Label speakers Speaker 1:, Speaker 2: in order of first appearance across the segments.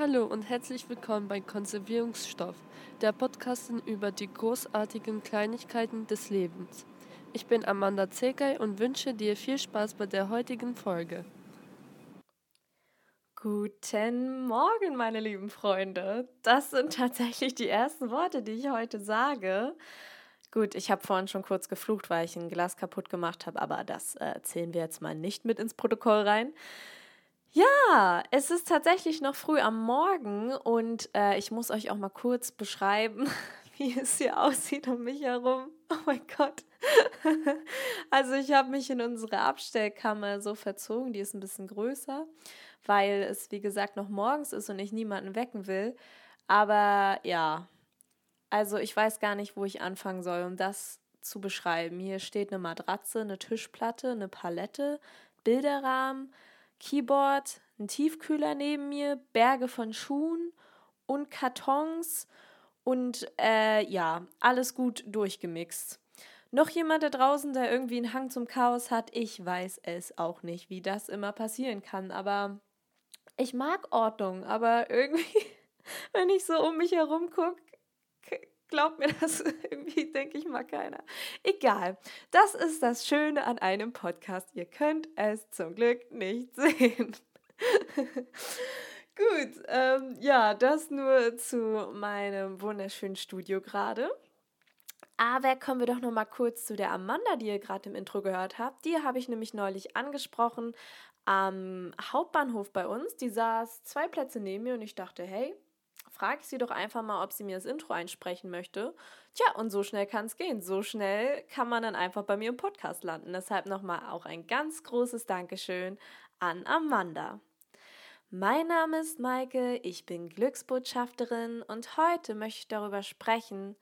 Speaker 1: Hallo und herzlich willkommen bei Konservierungsstoff, der Podcast über die großartigen Kleinigkeiten des Lebens. Ich bin Amanda Zegay und wünsche dir viel Spaß bei der heutigen Folge.
Speaker 2: Guten Morgen, meine lieben Freunde. Das sind tatsächlich die ersten Worte, die ich heute sage. Gut, ich habe vorhin schon kurz geflucht, weil ich ein Glas kaputt gemacht habe, aber das äh, zählen wir jetzt mal nicht mit ins Protokoll rein. Ja, es ist tatsächlich noch früh am Morgen und äh, ich muss euch auch mal kurz beschreiben, wie es hier aussieht um mich herum. Oh mein Gott. also ich habe mich in unsere Abstellkammer so verzogen, die ist ein bisschen größer, weil es wie gesagt noch morgens ist und ich niemanden wecken will. Aber ja, also ich weiß gar nicht, wo ich anfangen soll, um das zu beschreiben. Hier steht eine Matratze, eine Tischplatte, eine Palette, Bilderrahmen Keyboard, ein Tiefkühler neben mir, Berge von Schuhen und Kartons und äh, ja, alles gut durchgemixt. Noch jemand da draußen, der irgendwie einen Hang zum Chaos hat? Ich weiß es auch nicht, wie das immer passieren kann, aber ich mag Ordnung, aber irgendwie, wenn ich so um mich herum gucke, Glaubt mir das irgendwie, denke ich mal keiner. Egal. Das ist das Schöne an einem Podcast. Ihr könnt es zum Glück nicht sehen. Gut, ähm, ja, das nur zu meinem wunderschönen Studio gerade. Aber kommen wir doch noch mal kurz zu der Amanda, die ihr gerade im Intro gehört habt. Die habe ich nämlich neulich angesprochen am Hauptbahnhof bei uns. Die saß zwei Plätze neben mir und ich dachte, hey, frage ich sie doch einfach mal, ob sie mir das Intro einsprechen möchte. Tja, und so schnell kann es gehen. So schnell kann man dann einfach bei mir im Podcast landen. Deshalb nochmal auch ein ganz großes Dankeschön an Amanda. Mein Name ist Maike, ich bin Glücksbotschafterin und heute möchte ich darüber sprechen,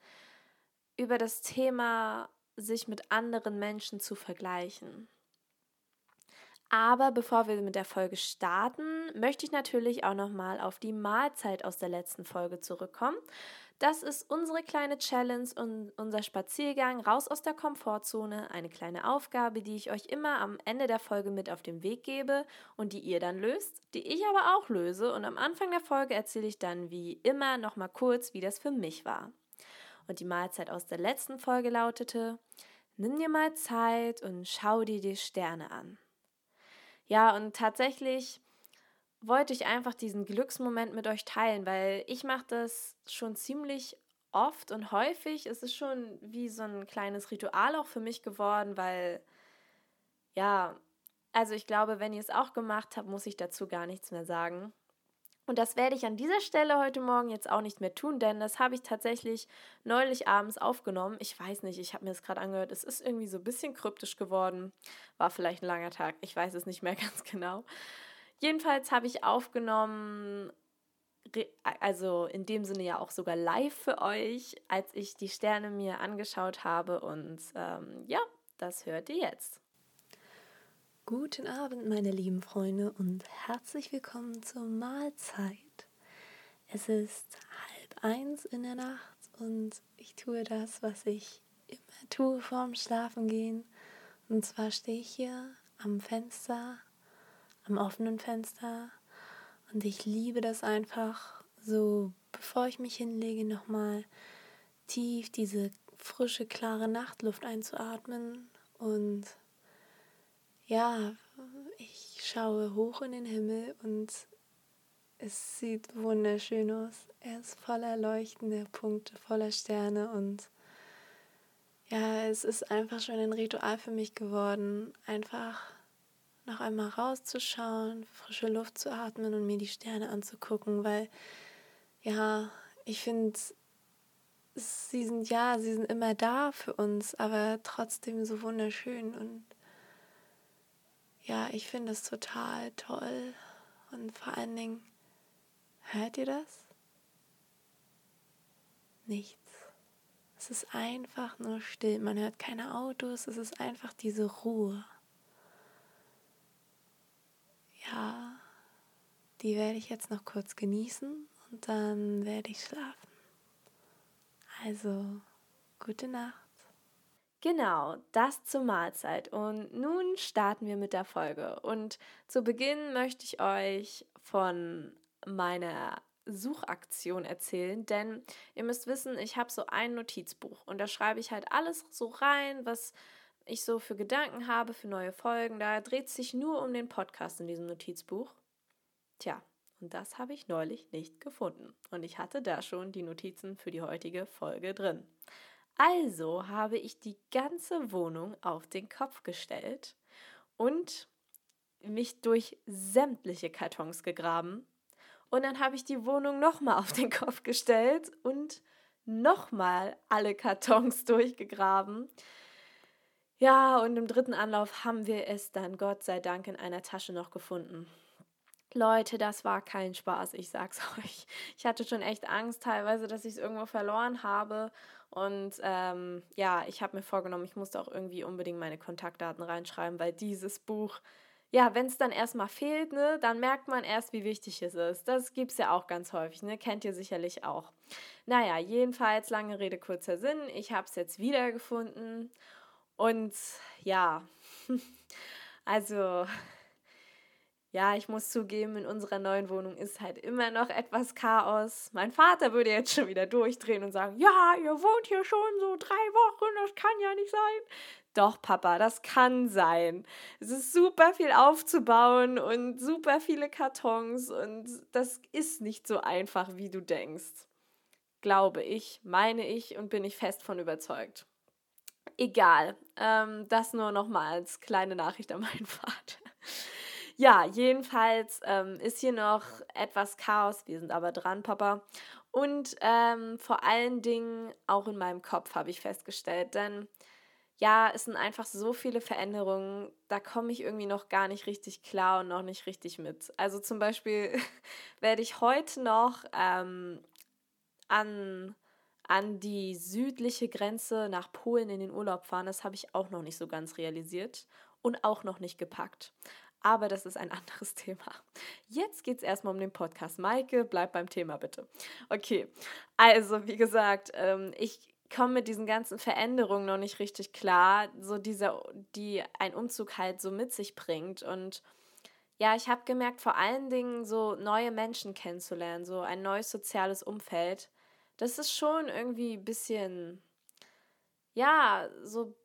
Speaker 2: über das Thema, sich mit anderen Menschen zu vergleichen. Aber bevor wir mit der Folge starten, möchte ich natürlich auch nochmal auf die Mahlzeit aus der letzten Folge zurückkommen. Das ist unsere kleine Challenge und unser Spaziergang raus aus der Komfortzone. Eine kleine Aufgabe, die ich euch immer am Ende der Folge mit auf den Weg gebe und die ihr dann löst, die ich aber auch löse. Und am Anfang der Folge erzähle ich dann wie immer nochmal kurz, wie das für mich war. Und die Mahlzeit aus der letzten Folge lautete: Nimm dir mal Zeit und schau dir die Sterne an. Ja, und tatsächlich wollte ich einfach diesen Glücksmoment mit euch teilen, weil ich mache das schon ziemlich oft und häufig. Es ist schon wie so ein kleines Ritual auch für mich geworden, weil ja, also ich glaube, wenn ihr es auch gemacht habt, muss ich dazu gar nichts mehr sagen. Und das werde ich an dieser Stelle heute Morgen jetzt auch nicht mehr tun, denn das habe ich tatsächlich neulich abends aufgenommen. Ich weiß nicht, ich habe mir das gerade angehört. Es ist irgendwie so ein bisschen kryptisch geworden. War vielleicht ein langer Tag. Ich weiß es nicht mehr ganz genau. Jedenfalls habe ich aufgenommen, also in dem Sinne ja auch sogar live für euch, als ich die Sterne mir angeschaut habe. Und ähm, ja, das hört ihr jetzt.
Speaker 3: Guten Abend, meine lieben Freunde, und herzlich willkommen zur Mahlzeit. Es ist halb eins in der Nacht und ich tue das, was ich immer tue vorm Schlafengehen. Und zwar stehe ich hier am Fenster, am offenen Fenster, und ich liebe das einfach, so bevor ich mich hinlege, nochmal tief diese frische, klare Nachtluft einzuatmen und ja, ich schaue hoch in den Himmel und es sieht wunderschön aus. Er ist voller leuchtender Punkte, voller Sterne und ja, es ist einfach schon ein Ritual für mich geworden, einfach noch einmal rauszuschauen, frische Luft zu atmen und mir die Sterne anzugucken, weil ja, ich finde, sie sind ja, sie sind immer da für uns, aber trotzdem so wunderschön und ja, ich finde es total toll. Und vor allen Dingen, hört ihr das? Nichts. Es ist einfach nur still. Man hört keine Autos. Es ist einfach diese Ruhe. Ja, die werde ich jetzt noch kurz genießen und dann werde ich schlafen. Also, gute Nacht.
Speaker 2: Genau, das zur Mahlzeit. Und nun starten wir mit der Folge. Und zu Beginn möchte ich euch von meiner Suchaktion erzählen, denn ihr müsst wissen, ich habe so ein Notizbuch und da schreibe ich halt alles so rein, was ich so für Gedanken habe für neue Folgen. Da dreht sich nur um den Podcast in diesem Notizbuch. Tja, und das habe ich neulich nicht gefunden. Und ich hatte da schon die Notizen für die heutige Folge drin. Also habe ich die ganze Wohnung auf den Kopf gestellt und mich durch sämtliche Kartons gegraben. Und dann habe ich die Wohnung nochmal auf den Kopf gestellt und nochmal alle Kartons durchgegraben. Ja, und im dritten Anlauf haben wir es dann Gott sei Dank in einer Tasche noch gefunden. Leute, das war kein Spaß, ich sag's euch. Ich hatte schon echt Angst teilweise, dass ich es irgendwo verloren habe. Und ähm, ja, ich habe mir vorgenommen, ich musste auch irgendwie unbedingt meine Kontaktdaten reinschreiben, weil dieses Buch, ja, wenn es dann erstmal fehlt, ne, dann merkt man erst, wie wichtig es ist. Das gibt es ja auch ganz häufig, ne? Kennt ihr sicherlich auch. Naja, jedenfalls, lange Rede, kurzer Sinn. Ich habe es jetzt wiedergefunden. Und ja, also ja, ich muss zugeben, in unserer neuen Wohnung ist halt immer noch etwas Chaos. Mein Vater würde jetzt schon wieder durchdrehen und sagen, ja, ihr wohnt hier schon so drei Wochen, das kann ja nicht sein. Doch, Papa, das kann sein. Es ist super viel aufzubauen und super viele Kartons und das ist nicht so einfach, wie du denkst. Glaube ich, meine ich und bin ich fest von überzeugt. Egal, ähm, das nur nochmal als kleine Nachricht an meinen Vater. Ja, jedenfalls ähm, ist hier noch etwas Chaos. Wir sind aber dran, Papa. Und ähm, vor allen Dingen auch in meinem Kopf habe ich festgestellt, denn ja, es sind einfach so viele Veränderungen, da komme ich irgendwie noch gar nicht richtig klar und noch nicht richtig mit. Also zum Beispiel werde ich heute noch ähm, an, an die südliche Grenze nach Polen in den Urlaub fahren. Das habe ich auch noch nicht so ganz realisiert und auch noch nicht gepackt. Aber das ist ein anderes Thema. Jetzt geht es erstmal um den Podcast. Maike, bleib beim Thema bitte. Okay, also wie gesagt, ähm, ich komme mit diesen ganzen Veränderungen noch nicht richtig klar, so dieser, die ein Umzug halt so mit sich bringt. Und ja, ich habe gemerkt, vor allen Dingen so neue Menschen kennenzulernen, so ein neues soziales Umfeld. Das ist schon irgendwie ein bisschen, ja, so,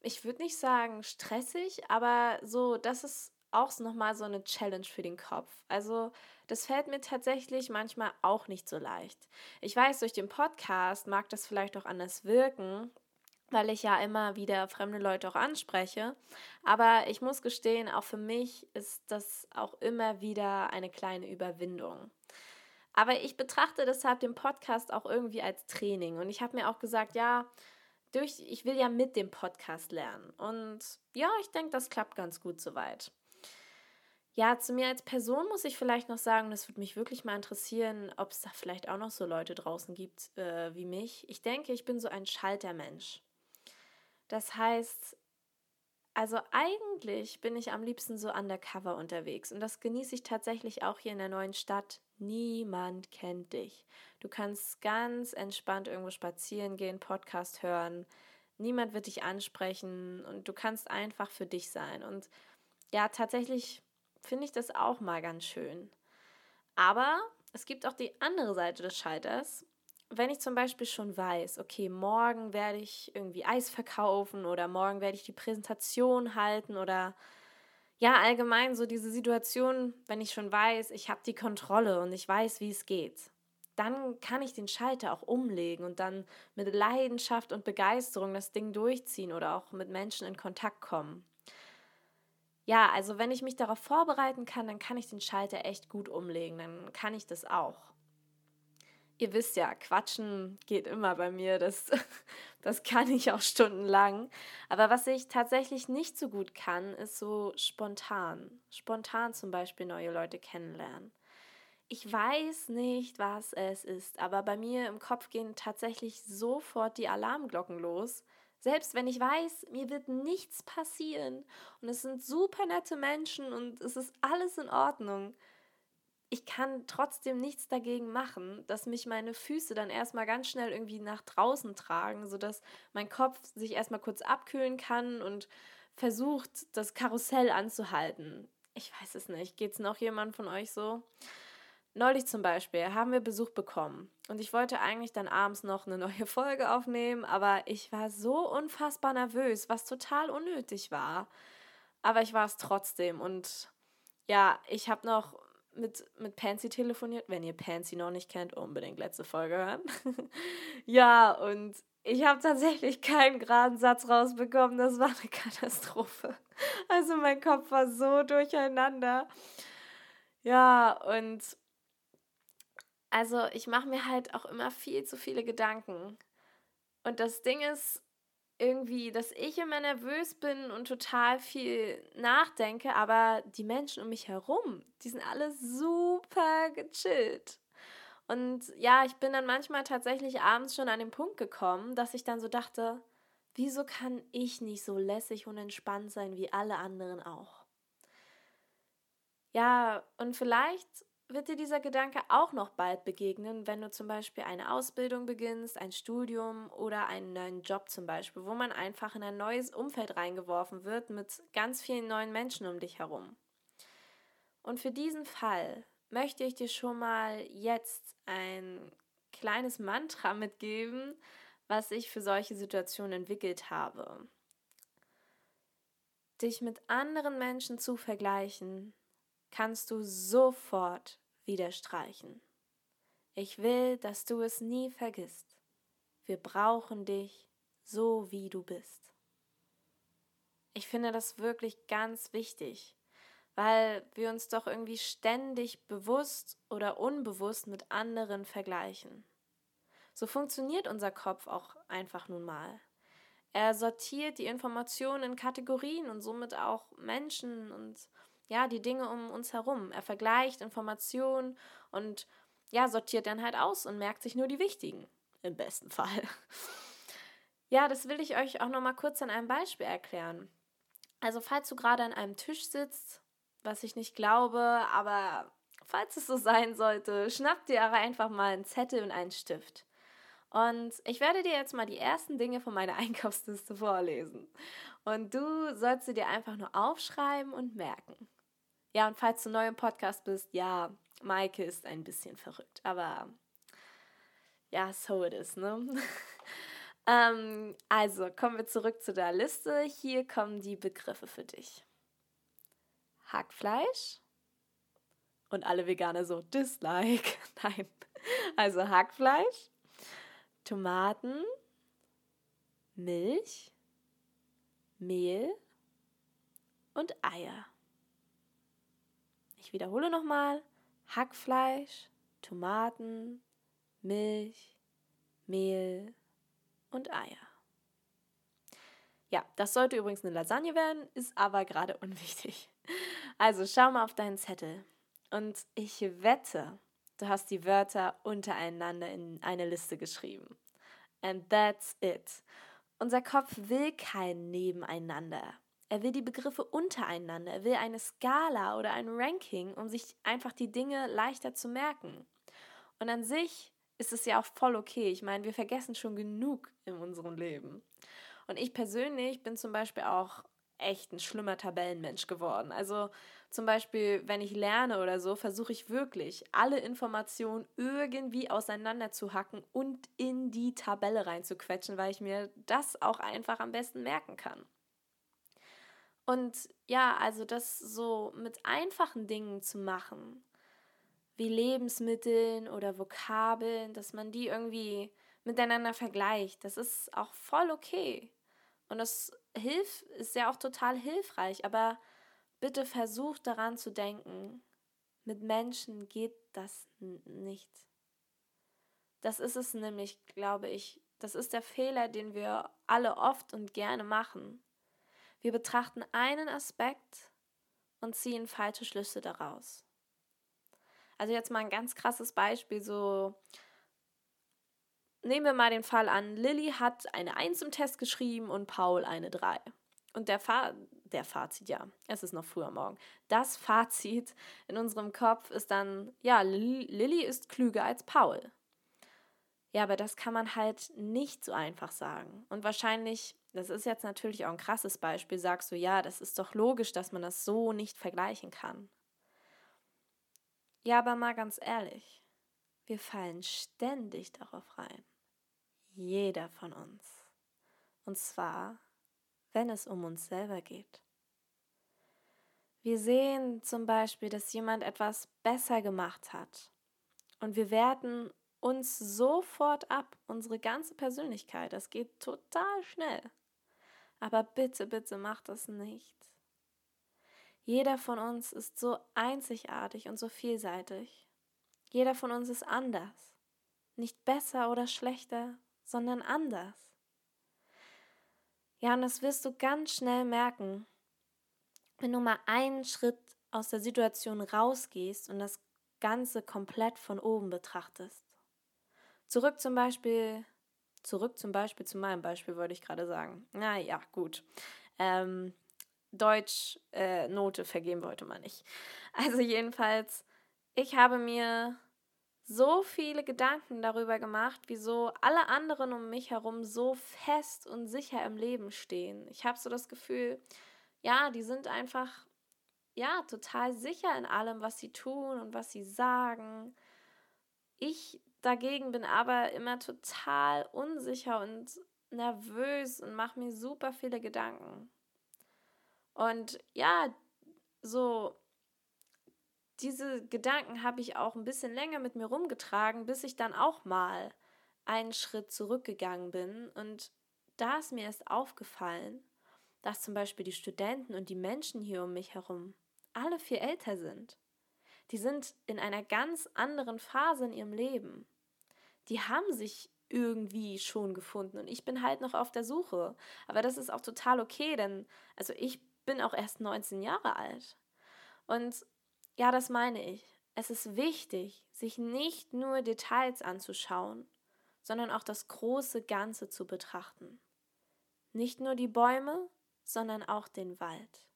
Speaker 2: ich würde nicht sagen stressig, aber so, das ist auch nochmal so eine Challenge für den Kopf. Also das fällt mir tatsächlich manchmal auch nicht so leicht. Ich weiß, durch den Podcast mag das vielleicht auch anders wirken, weil ich ja immer wieder fremde Leute auch anspreche. Aber ich muss gestehen, auch für mich ist das auch immer wieder eine kleine Überwindung. Aber ich betrachte deshalb den Podcast auch irgendwie als Training. Und ich habe mir auch gesagt, ja, durch, ich will ja mit dem Podcast lernen. Und ja, ich denke, das klappt ganz gut soweit. Ja, zu mir als Person muss ich vielleicht noch sagen, das würde mich wirklich mal interessieren, ob es da vielleicht auch noch so Leute draußen gibt äh, wie mich. Ich denke, ich bin so ein Schaltermensch. Das heißt, also eigentlich bin ich am liebsten so undercover unterwegs und das genieße ich tatsächlich auch hier in der neuen Stadt. Niemand kennt dich. Du kannst ganz entspannt irgendwo spazieren gehen, Podcast hören. Niemand wird dich ansprechen und du kannst einfach für dich sein. Und ja, tatsächlich finde ich das auch mal ganz schön. Aber es gibt auch die andere Seite des Schalters. Wenn ich zum Beispiel schon weiß, okay, morgen werde ich irgendwie Eis verkaufen oder morgen werde ich die Präsentation halten oder ja, allgemein so diese Situation, wenn ich schon weiß, ich habe die Kontrolle und ich weiß, wie es geht, dann kann ich den Schalter auch umlegen und dann mit Leidenschaft und Begeisterung das Ding durchziehen oder auch mit Menschen in Kontakt kommen ja, also wenn ich mich darauf vorbereiten kann, dann kann ich den Schalter echt gut umlegen, dann kann ich das auch. Ihr wisst ja, quatschen geht immer bei mir, das, das kann ich auch stundenlang. Aber was ich tatsächlich nicht so gut kann, ist so spontan. Spontan zum Beispiel neue Leute kennenlernen. Ich weiß nicht, was es ist, aber bei mir im Kopf gehen tatsächlich sofort die Alarmglocken los selbst wenn ich weiß, mir wird nichts passieren und es sind super nette Menschen und es ist alles in Ordnung, ich kann trotzdem nichts dagegen machen, dass mich meine Füße dann erstmal ganz schnell irgendwie nach draußen tragen, sodass mein Kopf sich erstmal kurz abkühlen kann und versucht, das Karussell anzuhalten. Ich weiß es nicht. Geht es noch jemand von euch so? Neulich zum Beispiel haben wir Besuch bekommen und ich wollte eigentlich dann abends noch eine neue Folge aufnehmen, aber ich war so unfassbar nervös, was total unnötig war. Aber ich war es trotzdem und ja, ich habe noch mit, mit Pansy telefoniert. Wenn ihr Pansy noch nicht kennt, unbedingt letzte Folge hören. ja, und ich habe tatsächlich keinen geraden Satz rausbekommen. Das war eine Katastrophe. Also mein Kopf war so durcheinander. Ja, und also ich mache mir halt auch immer viel zu viele Gedanken. Und das Ding ist irgendwie, dass ich immer nervös bin und total viel nachdenke, aber die Menschen um mich herum, die sind alle super gechillt. Und ja, ich bin dann manchmal tatsächlich abends schon an den Punkt gekommen, dass ich dann so dachte, wieso kann ich nicht so lässig und entspannt sein wie alle anderen auch? Ja, und vielleicht wird dir dieser Gedanke auch noch bald begegnen, wenn du zum Beispiel eine Ausbildung beginnst, ein Studium oder einen neuen Job zum Beispiel, wo man einfach in ein neues Umfeld reingeworfen wird mit ganz vielen neuen Menschen um dich herum. Und für diesen Fall möchte ich dir schon mal jetzt ein kleines Mantra mitgeben, was ich für solche Situationen entwickelt habe. Dich mit anderen Menschen zu vergleichen, kannst du sofort wieder streichen. Ich will, dass du es nie vergisst. Wir brauchen dich so, wie du bist. Ich finde das wirklich ganz wichtig, weil wir uns doch irgendwie ständig bewusst oder unbewusst mit anderen vergleichen. So funktioniert unser Kopf auch einfach nun mal. Er sortiert die Informationen in Kategorien und somit auch Menschen und ja, die Dinge um uns herum. Er vergleicht Informationen und ja, sortiert dann halt aus und merkt sich nur die wichtigen. Im besten Fall. Ja, das will ich euch auch nochmal kurz an einem Beispiel erklären. Also, falls du gerade an einem Tisch sitzt, was ich nicht glaube, aber falls es so sein sollte, schnapp dir einfach mal einen Zettel und einen Stift. Und ich werde dir jetzt mal die ersten Dinge von meiner Einkaufsliste vorlesen. Und du sollst sie dir einfach nur aufschreiben und merken. Ja, und falls du neu im Podcast bist, ja, Maike ist ein bisschen verrückt, aber ja, so it is, ne? ähm, also, kommen wir zurück zu der Liste. Hier kommen die Begriffe für dich. Hackfleisch. Und alle Veganer so, Dislike. Nein. Also Hackfleisch, Tomaten, Milch, Mehl und Eier. Ich wiederhole nochmal. Hackfleisch, Tomaten, Milch, Mehl und Eier. Ja, das sollte übrigens eine Lasagne werden, ist aber gerade unwichtig. Also schau mal auf deinen Zettel. Und ich wette, du hast die Wörter untereinander in eine Liste geschrieben. And that's it. Unser Kopf will kein Nebeneinander. Er will die Begriffe untereinander, er will eine Skala oder ein Ranking, um sich einfach die Dinge leichter zu merken. Und an sich ist es ja auch voll okay. Ich meine, wir vergessen schon genug in unserem Leben. Und ich persönlich bin zum Beispiel auch echt ein schlimmer Tabellenmensch geworden. Also zum Beispiel, wenn ich lerne oder so, versuche ich wirklich, alle Informationen irgendwie auseinander zu hacken und in die Tabelle reinzuquetschen, weil ich mir das auch einfach am besten merken kann. Und ja, also das so mit einfachen Dingen zu machen, wie Lebensmitteln oder Vokabeln, dass man die irgendwie miteinander vergleicht, das ist auch voll okay. Und das hilft, ist ja auch total hilfreich, aber bitte versucht daran zu denken, mit Menschen geht das nicht. Das ist es nämlich, glaube ich. Das ist der Fehler, den wir alle oft und gerne machen. Wir betrachten einen Aspekt und ziehen falsche Schlüsse daraus. Also jetzt mal ein ganz krasses Beispiel, so nehmen wir mal den Fall an, Lilly hat eine 1 im Test geschrieben und Paul eine 3. Und der, Fa der Fazit, ja, es ist noch früher Morgen. Das Fazit in unserem Kopf ist dann, ja, Lilly ist klüger als Paul. Ja, aber das kann man halt nicht so einfach sagen. Und wahrscheinlich das ist jetzt natürlich auch ein krasses Beispiel, sagst du, ja, das ist doch logisch, dass man das so nicht vergleichen kann. Ja, aber mal ganz ehrlich, wir fallen ständig darauf rein. Jeder von uns. Und zwar, wenn es um uns selber geht. Wir sehen zum Beispiel, dass jemand etwas besser gemacht hat. Und wir werten uns sofort ab, unsere ganze Persönlichkeit. Das geht total schnell. Aber bitte, bitte macht das nicht. Jeder von uns ist so einzigartig und so vielseitig. Jeder von uns ist anders. Nicht besser oder schlechter, sondern anders. Ja, und das wirst du ganz schnell merken, wenn du mal einen Schritt aus der Situation rausgehst und das Ganze komplett von oben betrachtest. Zurück zum Beispiel, zurück zum Beispiel zu meinem Beispiel, wollte ich gerade sagen. Na ja, gut. Ähm, Deutsch äh, Note vergeben wollte man nicht. Also jedenfalls, ich habe mir so viele Gedanken darüber gemacht, wieso alle anderen um mich herum so fest und sicher im Leben stehen. Ich habe so das Gefühl, ja, die sind einfach ja total sicher in allem, was sie tun und was sie sagen. Ich dagegen bin aber immer total unsicher und nervös und mache mir super viele Gedanken. Und ja, so diese Gedanken habe ich auch ein bisschen länger mit mir rumgetragen, bis ich dann auch mal einen Schritt zurückgegangen bin. Und da ist mir erst aufgefallen, dass zum Beispiel die Studenten und die Menschen hier um mich herum alle viel älter sind. Die sind in einer ganz anderen Phase in ihrem Leben. Die haben sich irgendwie schon gefunden und ich bin halt noch auf der Suche. Aber das ist auch total okay, denn also ich bin auch erst 19 Jahre alt. Und ja, das meine ich. Es ist wichtig, sich nicht nur Details anzuschauen, sondern auch das große Ganze zu betrachten. Nicht nur die Bäume, sondern auch den Wald.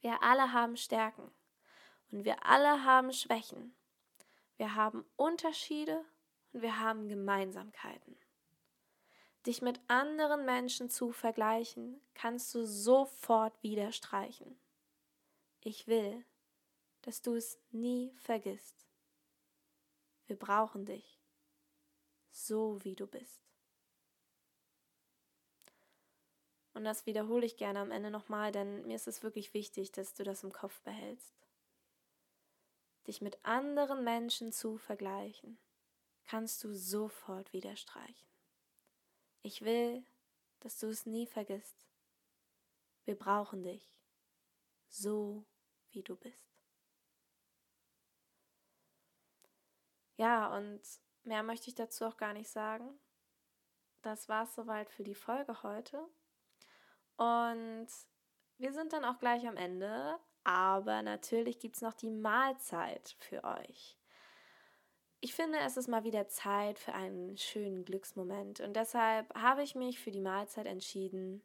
Speaker 2: Wir alle haben Stärken und wir alle haben Schwächen. Wir haben Unterschiede und wir haben Gemeinsamkeiten. Dich mit anderen Menschen zu vergleichen, kannst du sofort wieder streichen. Ich will, dass du es nie vergisst. Wir brauchen dich, so wie du bist. Und das wiederhole ich gerne am Ende nochmal, denn mir ist es wirklich wichtig, dass du das im Kopf behältst. Dich mit anderen Menschen zu vergleichen, kannst du sofort wieder streichen. Ich will, dass du es nie vergisst. Wir brauchen dich, so wie du bist. Ja, und mehr möchte ich dazu auch gar nicht sagen. Das war es soweit für die Folge heute. Und wir sind dann auch gleich am Ende, aber natürlich gibt es noch die Mahlzeit für euch. Ich finde, es ist mal wieder Zeit für einen schönen Glücksmoment und deshalb habe ich mich für die Mahlzeit entschieden.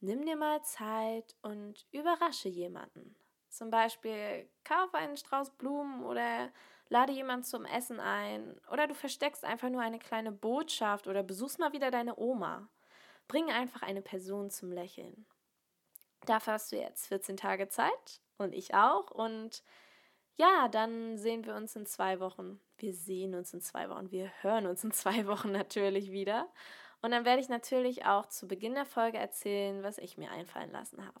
Speaker 2: Nimm dir mal Zeit und überrasche jemanden. Zum Beispiel kauf einen Strauß Blumen oder lade jemanden zum Essen ein oder du versteckst einfach nur eine kleine Botschaft oder besuchst mal wieder deine Oma. Bring einfach eine Person zum Lächeln. Dafür hast du jetzt 14 Tage Zeit und ich auch und ja, dann sehen wir uns in zwei Wochen. Wir sehen uns in zwei Wochen. Wir hören uns in zwei Wochen natürlich wieder. Und dann werde ich natürlich auch zu Beginn der Folge erzählen, was ich mir einfallen lassen habe.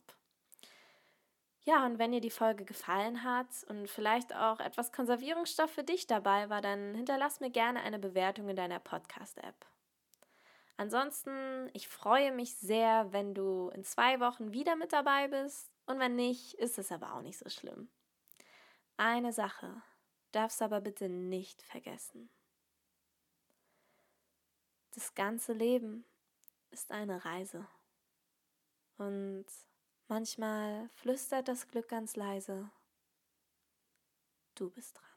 Speaker 2: Ja, und wenn dir die Folge gefallen hat und vielleicht auch etwas Konservierungsstoff für dich dabei war, dann hinterlass mir gerne eine Bewertung in deiner Podcast-App. Ansonsten, ich freue mich sehr, wenn du in zwei Wochen wieder mit dabei bist und wenn nicht, ist es aber auch nicht so schlimm. Eine Sache darfst du aber bitte nicht vergessen. Das ganze Leben ist eine Reise. Und manchmal flüstert das Glück ganz leise, du bist dran.